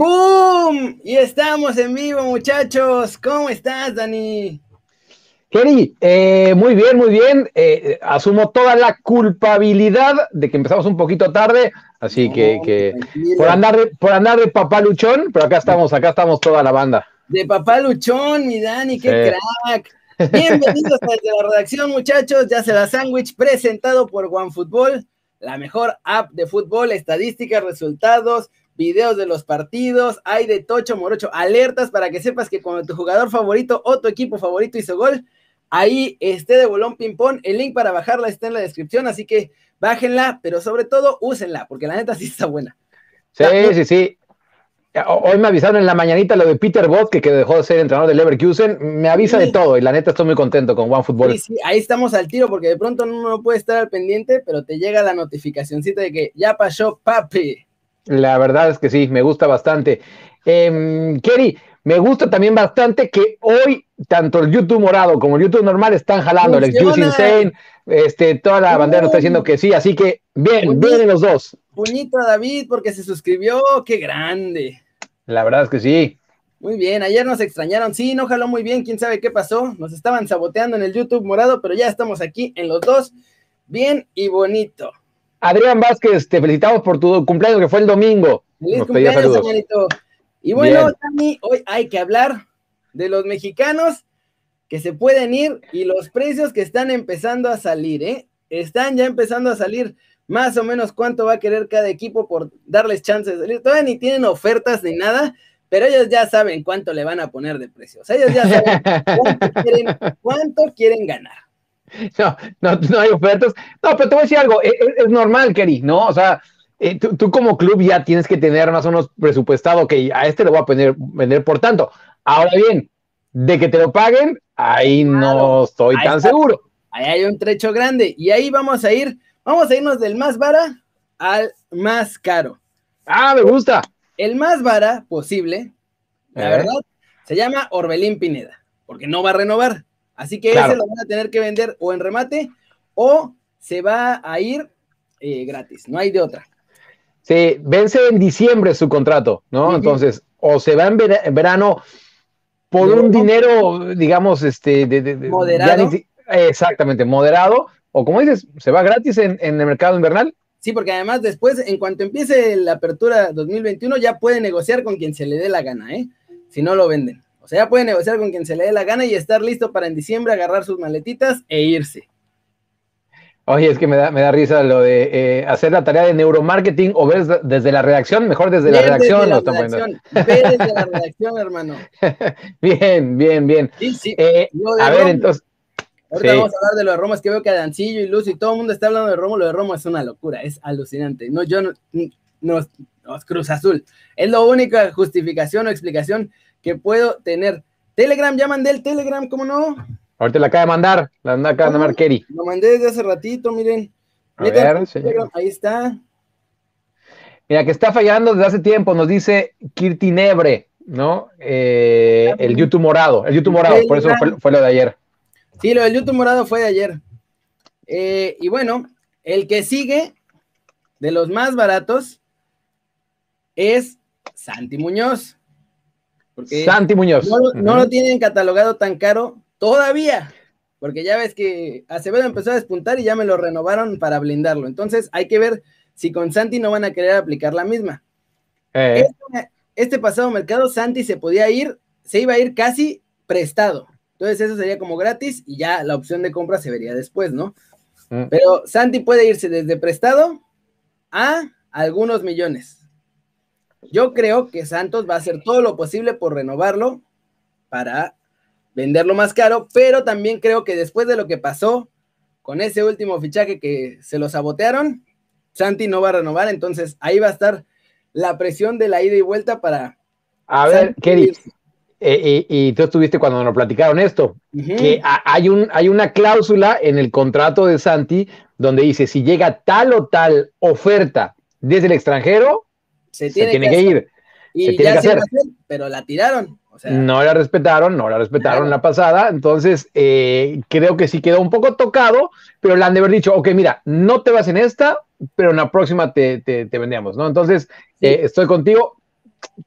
¡Boom! Y estamos en vivo, muchachos. ¿Cómo estás, Dani? Kerry, eh, muy bien, muy bien. Eh, asumo toda la culpabilidad de que empezamos un poquito tarde, así que, por andar de, por andar de papá luchón, pero acá estamos, acá estamos toda la banda. De papá luchón, mi Dani, qué crack. Bienvenidos desde la redacción, muchachos. Ya se la sándwich presentado por OneFootball, la mejor app de fútbol, estadísticas, resultados videos de los partidos, hay de Tocho Morocho, alertas para que sepas que cuando tu jugador favorito o tu equipo favorito hizo gol, ahí esté de bolón ping-pong. El link para bajarla está en la descripción, así que bájenla, pero sobre todo úsenla, porque la neta sí está buena. Sí, sí, sí. Hoy me avisaron en la mañanita lo de Peter Bott, que, dejó de ser entrenador del Leverkusen. Me avisa de todo y la neta estoy muy contento con OneFootball. Sí, sí, ahí estamos al tiro porque de pronto no puede estar al pendiente, pero te llega la notificacióncita de que ya pasó, papi. La verdad es que sí, me gusta bastante. Eh, Kerry, me gusta también bastante que hoy tanto el YouTube morado como el YouTube normal están jalando. El Juice Insane, este, toda la bandera está diciendo que sí, así que bien, vienen los dos. Puñito a David porque se suscribió, qué grande. La verdad es que sí. Muy bien, ayer nos extrañaron, sí, no jaló muy bien, quién sabe qué pasó, nos estaban saboteando en el YouTube morado, pero ya estamos aquí en los dos, bien y bonito. Adrián Vázquez, te felicitamos por tu cumpleaños que fue el domingo. Feliz cumpleaños, señorito. Y bueno, Tami, hoy hay que hablar de los mexicanos que se pueden ir y los precios que están empezando a salir, ¿eh? Están ya empezando a salir más o menos cuánto va a querer cada equipo por darles chances de salir. Todavía ni tienen ofertas ni nada, pero ellos ya saben cuánto le van a poner de precios. Ellos ya saben cuánto quieren ganar. No, no, no hay ofertas. No, pero te voy a decir algo, e, e, es, normal, Kerry, ¿no? O sea, eh, tú, como club ya tienes que tener más o menos presupuestado que a este le voy a poner, vender por tanto. Ahora bien, de que te lo paguen, ahí no estoy tan seguro. Ahí hay un trecho grande y ahí vamos a ir, vamos a irnos del más vara al más caro. Ah, me gusta. El más vara posible, la ¿Eh? verdad, se llama Orbelín Pineda, porque no va a renovar. Así que ese lo van a tener que vender o en remate o se va a ir eh, gratis, no hay de otra. Sí, vence en diciembre su contrato, ¿no? Entonces, o se va en, verano por un dinero, digamos, este, de, moderado. exactamente, moderado, o como dices, se va gratis en, en, el mercado invernal. Sí, porque además después, en cuanto empiece la apertura 2021, ya puede negociar con quien se le dé la gana, ¿eh? Si no lo venden. O sea, ya puede negociar con quien se le dé la gana y estar listo para en diciembre agarrar sus maletitas e irse. Oye, es que me da, me da risa lo de eh, hacer la tarea de neuromarketing o ver desde la redacción, mejor desde la redacción. Desde la redacción. Ve desde la redacción, hermano. bien, bien, bien. Sí, sí. Eh, a ver, entonces. Ahorita vamos a hablar de lo de Roma, es que veo que Adancillo y Luz y todo el mundo está hablando de Romo, lo de Roma es una locura, es alucinante. No, yo no, no, no es Cruz Azul. Es la única justificación o explicación que puedo tener. Telegram, ya mandé el Telegram, ¿cómo no? Ahorita la acaba de mandar, la acaba de mandar Kerry. Lo mandé desde hace ratito, miren. A ver, ahí está. Mira, que está fallando desde hace tiempo, nos dice Kirti Nebre, ¿no? Eh, el YouTube morado, el YouTube morado, por eso fue, lo de ayer. Sí, lo del YouTube morado fue de ayer. Eh, y bueno, el que sigue de los más baratos es Santi Muñoz. Santi Muñoz. No, lo tienen catalogado tan caro todavía, porque ya ves que Acevedo empezó a despuntar y ya me lo renovaron para blindarlo. Entonces hay que ver si con Santi no van a querer aplicar la misma. Eh. Este, este, pasado mercado, Santi se podía ir, se iba a ir casi prestado. Entonces eso sería como gratis y ya la opción de compra se vería después, ¿no? Mm. Pero Santi puede irse desde prestado a algunos millones. Yo creo que Santos va a hacer todo lo posible por renovarlo para venderlo más caro, pero también creo que después de lo que pasó con ese último fichaje que se lo sabotearon, Santi no va a renovar, entonces ahí va a estar la presión de la ida y vuelta para... A ver, Kerry, eh, y, tú estuviste cuando nos platicaron esto, que hay, un, hay una cláusula en el contrato de Santi donde dice, si llega tal o tal oferta desde el extranjero, se tiene, que, ir. Y ya que hacer. pero la tiraron. no la respetaron, no la respetaron la pasada, entonces eh, creo que sí quedó un poco tocado, pero le han de haber dicho, ok, mira, no te vas en esta, pero en la próxima te, te, vendemos, ¿no? Entonces, eh, estoy contigo,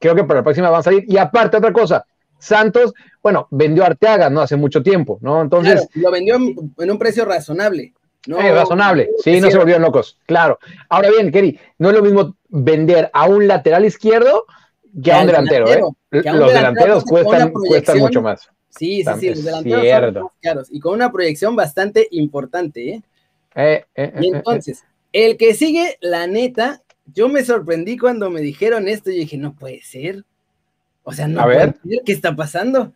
creo que para la próxima van a salir. Y aparte, otra cosa, Santos, bueno, vendió Arteaga, ¿no? Hace mucho tiempo, ¿no? Entonces. lo vendió en, un precio razonable. No, eh, razonable, sí, no se volvieron locos, claro. Ahora bien, Kerry, no es lo mismo vender a un lateral izquierdo que a un delantero, ¿eh? los delanteros cuestan, cuestan mucho más. Sí, sí, sí, los delanteros son caros y con una proyección bastante importante, ¿eh? eh, eh y entonces, el que sigue, la neta, yo me sorprendí cuando me dijeron esto y dije, no puede ser. O sea, no puede ser, ¿qué está pasando?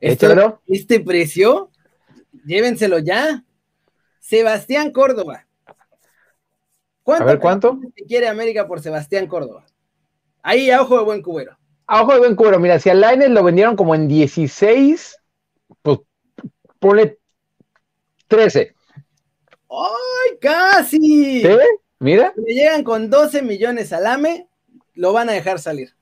este precio, llévenselo ya. Sebastián Córdoba. ¿Cuánto, a ver, ¿cuánto? quiere América por Sebastián Córdoba? Ahí, a ojo de buen cubero. A ojo de buen cubero, mira, si a Lainez lo vendieron como en 16, pues ponle 13. ¡Ay, casi! ¿Sí? Mira. Si le llegan con 12 millones al AME, lo van a dejar salir.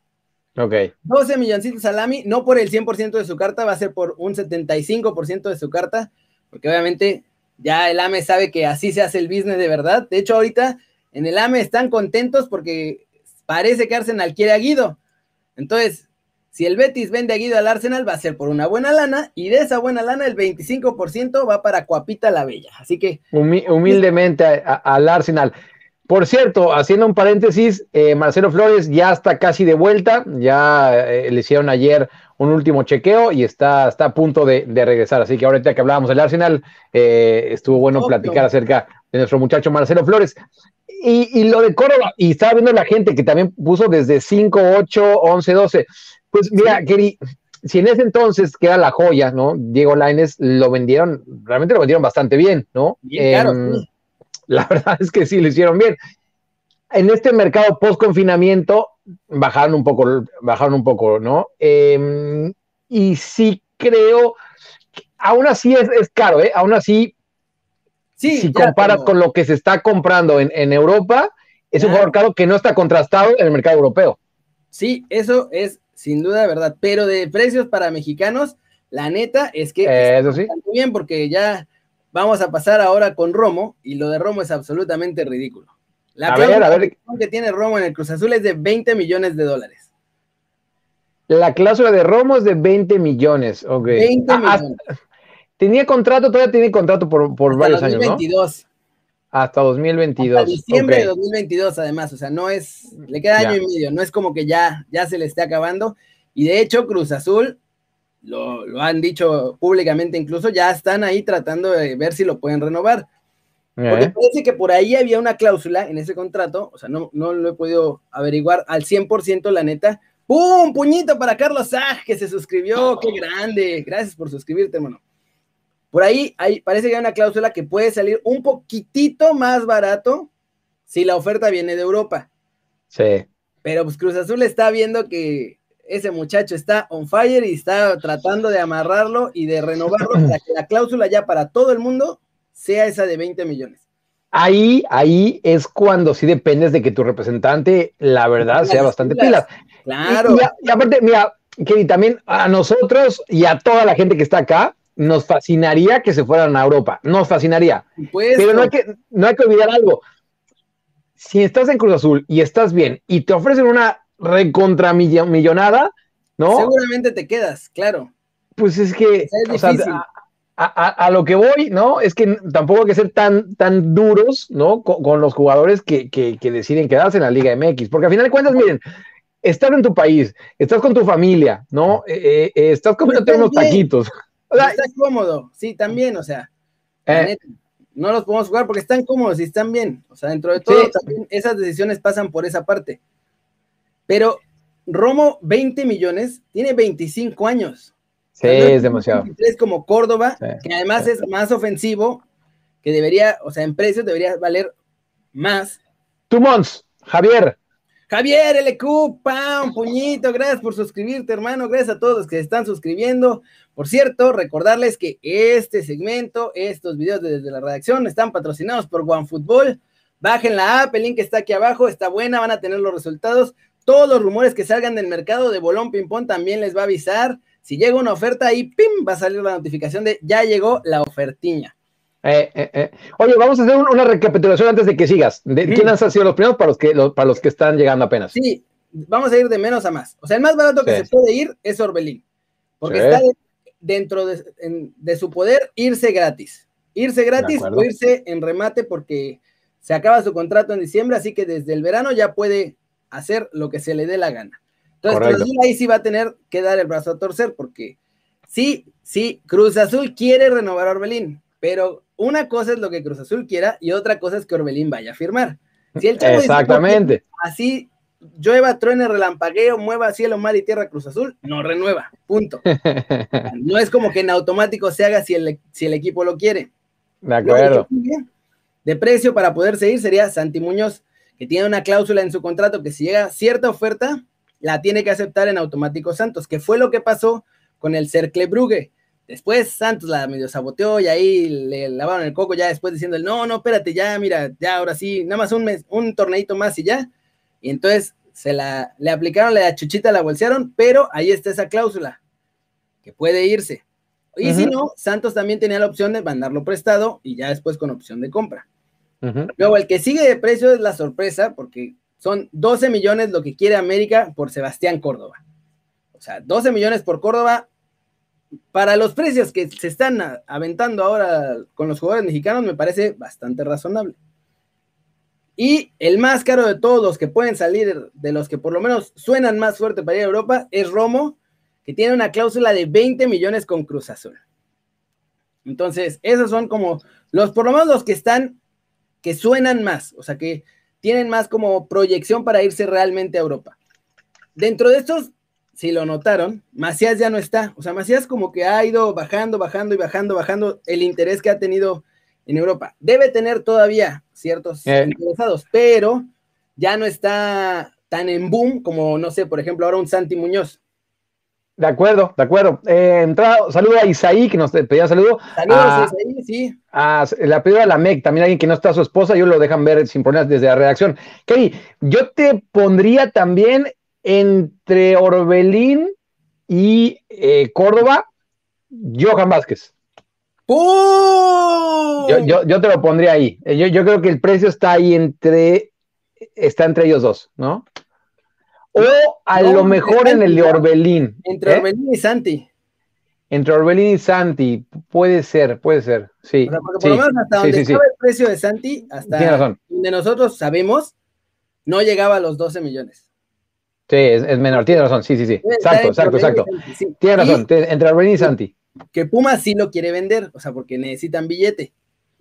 Ok. 12 milloncitos al AMI, no por el 100% de su carta, va a ser por un 75% de su carta, porque obviamente ya el AME sabe que así se hace el business de verdad. De hecho, ahorita en el AME están contentos porque parece que Arsenal quiere a Guido. Entonces, si el Betis vende a Guido al Arsenal, va a ser por una buena lana, y de esa buena lana, el 25% va para Cuapita la Bella. Así que. humildemente al Arsenal. Por cierto, haciendo un paréntesis, eh, Marcelo Flores ya está casi de vuelta, ya eh, le hicieron ayer un último chequeo y está, está a punto de, regresar. Así que ahorita que hablábamos del Arsenal, eh, estuvo bueno platicar acerca de nuestro muchacho Marcelo Flores. Y, lo de Córdoba, y estaba viendo la gente que también puso desde 5, 8, 11, 12. Pues mira, Keri, si en ese entonces que era la joya, ¿no? Diego Laines lo vendieron, realmente lo vendieron bastante bien, ¿no? claro, em, la verdad es que sí, lo hicieron bien. En este mercado post confinamiento bajaron un poco, bajaron un poco, ¿no? Em, y sí creo, aún así es, caro, ¿eh? Aún así, sí, si comparas con lo que se está comprando en, Europa, es un jugador caro que no está contrastado en el mercado europeo. Sí, eso es sin duda verdad, pero de precios para mexicanos, la neta es que eso sí. muy bien porque ya Vamos a pasar ahora con Romo, y lo de Romo es absolutamente ridículo. La a ver, a ver. que tiene Romo en el Cruz Azul es de 20 millones de dólares. La cláusula de Romo es de 20 millones, ok. 20 ah, millones. tenía contrato, todavía tiene contrato por, por varios 2022. años, ¿no? Hasta 2022. Hasta diciembre de 2022, además, o sea, no es, le queda año y medio, no es como que ya, ya se le esté acabando. Y de hecho, Cruz Azul lo, han dicho públicamente incluso, ya están ahí tratando de ver si lo pueden renovar. Porque parece que por ahí había una cláusula en ese contrato, o sea, no, no lo he podido averiguar al 100% la neta. ¡Pum! Puñito para Carlos Sag, que se suscribió, qué grande. Gracias por suscribirte, hermano. Por ahí, ahí parece que hay una cláusula que puede salir un poquitito más barato si la oferta viene de Europa. Sí. Pero pues Cruz Azul está viendo que ese muchacho está on fire y está tratando de amarrarlo y de renovarlo para que la cláusula ya para todo el mundo sea esa de 20 millones. Ahí, ahí es cuando sí dependes de que tu representante, la verdad, sea bastante pila. Claro. Y, aparte, mira, que también a nosotros y a toda la gente que está acá, nos fascinaría que se fueran a Europa, nos fascinaría. Pero no hay, que, no hay que olvidar algo. Si estás en Cruz Azul y estás bien y te ofrecen una recontramillonada, ¿no? Seguramente te quedas, claro. Pues es que, a, lo que voy, ¿no? Es que tampoco hay que ser tan, tan duros, ¿no? Con, los jugadores que, deciden quedarse en la Liga MX, porque al final de cuentas, miren, estás en tu país, estás con tu familia, ¿no? Eh, eh, estás comiendo unos taquitos. estás cómodo, sí, también, o sea, eh. no los podemos jugar porque están cómodos y están bien, o sea, dentro de todo, también esas decisiones pasan por esa parte. Pero Romo, 20 millones, tiene 25 años. Sí, es demasiado. Es como Córdoba, que además es más ofensivo, que debería, o sea, en precios debería valer más. Two months, Javier. Javier LQ, ¡pam! Puñito, gracias por suscribirte, hermano. Gracias a todos los que están suscribiendo. Por cierto, recordarles que este segmento, estos videos desde la redacción, están patrocinados por OneFootball. Bajen la app, el link está aquí abajo, está buena, van a tener los resultados. Todos los rumores que salgan del mercado de Bolón Ping Pong también les va a avisar. Si llega una oferta ahí, ¡pim! va a salir la notificación de ya llegó la ofertiña. Eh, eh, eh. Oye, vamos a hacer una recapitulación antes de que sigas. ¿De ¿Quiénes han sido los primeros para los que, para los que están llegando apenas? Sí, vamos a ir de menos a más. O sea, el más barato que se puede ir es Orbelín, porque está dentro de, su poder irse gratis. Irse gratis o irse en remate porque se acaba su contrato en diciembre, así que desde el verano ya puede hacer lo que se le dé la gana. Entonces, ahí sí va a tener que dar el brazo a torcer porque sí, sí, Cruz Azul quiere renovar a Orbelín, pero una cosa es lo que Cruz Azul quiera y otra cosa es que Orbelín vaya a firmar. Si el Exactamente. así llueva, truene, relampagueo, mueva cielo, mar y tierra Cruz Azul, no renueva, punto. no es como que en automático se haga si el, si el equipo lo quiere. De acuerdo. De precio para poder seguir sería Santi Muñoz, que tiene una cláusula en su contrato que si llega cierta oferta, la tiene que aceptar en automático Santos, que fue lo que pasó con el Cercle Brugge. Después Santos la medio saboteó y ahí le lavaron el coco ya después diciendo, no, no, espérate, ya, mira, ya ahora sí, nada más un mes, un torneito más y ya. Y entonces se la, le aplicaron la chuchita, la bolsearon, pero ahí está esa cláusula, que puede irse. Y si no, Santos también tenía la opción de mandarlo prestado y ya después con opción de compra. Luego, el que sigue de precio es la sorpresa, porque son 12 millones lo que quiere América por Sebastián Córdoba. O sea, 12 millones por Córdoba. Para los precios que se están aventando ahora con los jugadores mexicanos, me parece bastante razonable. Y el más caro de todos los que pueden salir, de los que por lo menos suenan más fuerte para ir a Europa, es Romo, que tiene una cláusula de 20 millones con Cruz Azul. Entonces, esos son como los, por lo menos los que están, que suenan más, o sea, que tienen más como proyección para irse realmente a Europa. Dentro de estos, si lo notaron, Macías ya no está. O sea, Macías como que ha ido bajando, bajando y bajando, bajando el interés que ha tenido en Europa. Debe tener todavía ciertos eh. interesados, pero ya no está tan en boom como, no sé, por ejemplo, ahora un Santi Muñoz. De acuerdo, de acuerdo. Eh, saludo a Isaí, que nos pedía saludo. Saludos a, Isaí, sí. A, la pedida a la MEC, también alguien que no está su esposa, yo lo dejan ver sin problemas desde la redacción. Kelly, yo te pondría también entre Orbelín y eh, Córdoba, Johan Vázquez. Yo, te lo pondría ahí. Eh, yo, creo que el precio está ahí entre, está entre ellos dos, ¿no? O a lo mejor en el de Orbelín. Entre ¿eh? Orbelín y Santi. Entre Orbelín y Santi, puede ser, puede ser, sí. por lo menos hasta donde estaba el precio de Santi, hasta donde nosotros sabemos, no llegaba a los 12 millones. Sí, es, menor, tiene razón, sí, sí, sí. Exacto, exacto, exacto. Tiene razón, entre Orbelín y Santi que Puma sí lo quiere vender, o sea, porque necesitan billete.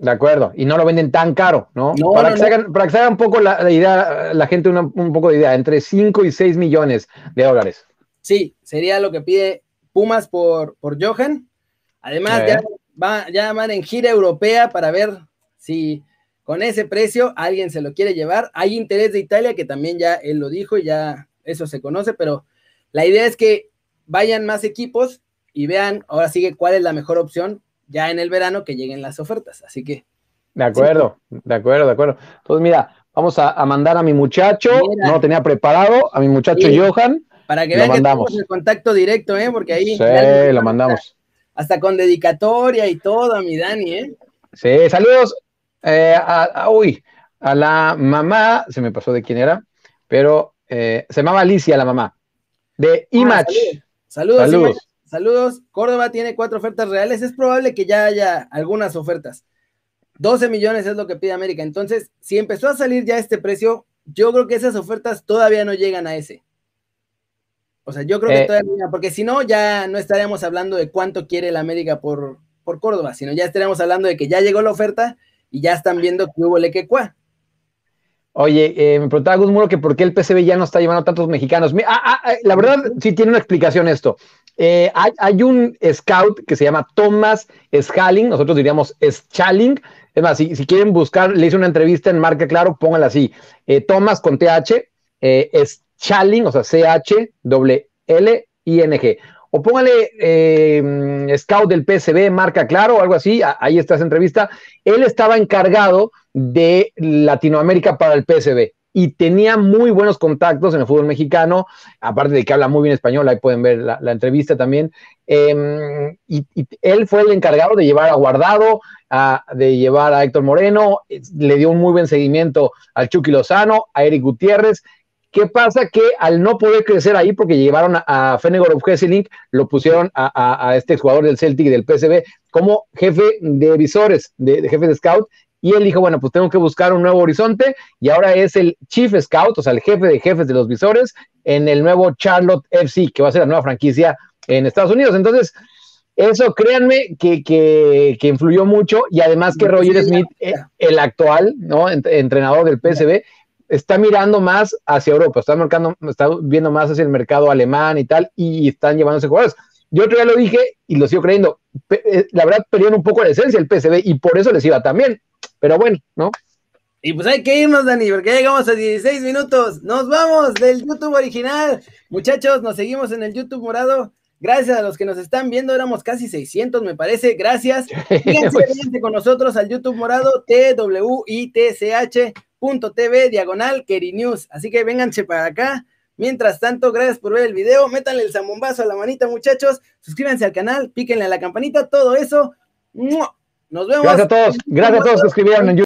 De acuerdo, y no lo venden tan caro, ¿no? para, que Se hagan, para, que se haga un poco la, idea, la gente un poco de idea, entre 5 y 6 millones de dólares. Sí, sería lo que pide Pumas por, por Johan. Además, ya, va, ya van en gira europea para ver si con ese precio alguien se lo quiere llevar. Hay interés de Italia, que también ya él lo dijo y ya eso se conoce, pero la idea es que vayan más equipos y vean ahora sigue cuál es la mejor opción ya en el verano que lleguen las ofertas. Así que. De acuerdo, de acuerdo, de acuerdo. Entonces, mira, vamos a, mandar a mi muchacho, no lo tenía preparado, a mi muchacho Johan. Para que vean que tenemos el contacto directo, ¿eh? Porque ahí. Sí, lo mandamos. Hasta, con dedicatoria y todo, a mi Dani, ¿eh? Sí, saludos eh, a, uy, a la mamá, se me pasó de quién era, pero eh, se llamaba Alicia la mamá, de ah, Image. saludos. saludos. Saludos. Córdoba tiene cuatro ofertas reales. Es probable que ya haya algunas ofertas. 12 millones es lo que pide América. Entonces, si empezó a salir ya este precio, yo creo que esas ofertas todavía no llegan a ese. O sea, yo creo que eh. todavía, porque si no, ya no estaríamos hablando de cuánto quiere el América por, por Córdoba, sino ya estaríamos hablando de que ya llegó la oferta y ya están viendo que hubo lequecua. Oye, eh, me preguntaba Gus Muro que por qué el PCB ya no está llevando tantos mexicanos. Ah, ah, ah, la verdad, sí tiene una explicación esto. Eh, hay, un scout que se llama Thomas Schalling, nosotros diríamos Schalling. Es más, si, quieren buscar, le hice una entrevista en Marca Claro, pónganla así. Eh, Thomas con TH, Schalling, o sea, C-H-L-L-I-N-G. O póngale eh, Scout del PSB, Marca Claro, algo así, ahí está esa entrevista. Él estaba encargado de Latinoamérica para el PSB y tenía muy buenos contactos en el fútbol mexicano, aparte de que habla muy bien español, ahí pueden ver la, entrevista también. Em, y, él fue el encargado de llevar a Guardado, de llevar a Héctor Moreno, le dio un muy buen seguimiento al Chucky Lozano, a Eric Gutiérrez. ¿Qué pasa? Que al no poder crecer ahí, porque llevaron a, a Fenegor of Hesselink, lo pusieron a, este jugador del Celtic y del PSV como jefe de visores, de, jefe de scout, y él dijo, bueno, pues tengo que buscar un nuevo horizonte, y ahora es el Chief Scout, o sea, el jefe de jefes de los visores, en el nuevo Charlotte FC, que va a ser la nueva franquicia en Estados Unidos. Entonces, eso créanme que, que, que influyó mucho, y además que Roger Smith, eh, el actual ¿no? entrenador del PSV, está mirando más hacia Europa, está, marcando, está viendo más hacia el mercado alemán y tal, y están llevándose jugadores. Yo otro día lo dije y lo sigo creyendo. Eh, la verdad, perdieron un poco la esencia el PSV y por eso les iba también. Pero bueno, ¿no? Y pues hay que irnos, Dani, porque ya llegamos a 16 minutos. Nos vamos del YouTube original. Muchachos, nos seguimos en el YouTube morado. Gracias a los que nos están viendo, éramos casi 600, me parece. Gracias. Fíjense, con nosotros al YouTube morado, TWITCH TV diagonal Keri News. Así que vénganse para acá. Mientras tanto, gracias por ver el video. Métanle el zambombazo a la manita, muchachos. Suscríbanse al canal, píquenle a la campanita, todo eso. Nos vemos. Gracias a todos. Gracias a todos que escribieron en YouTube.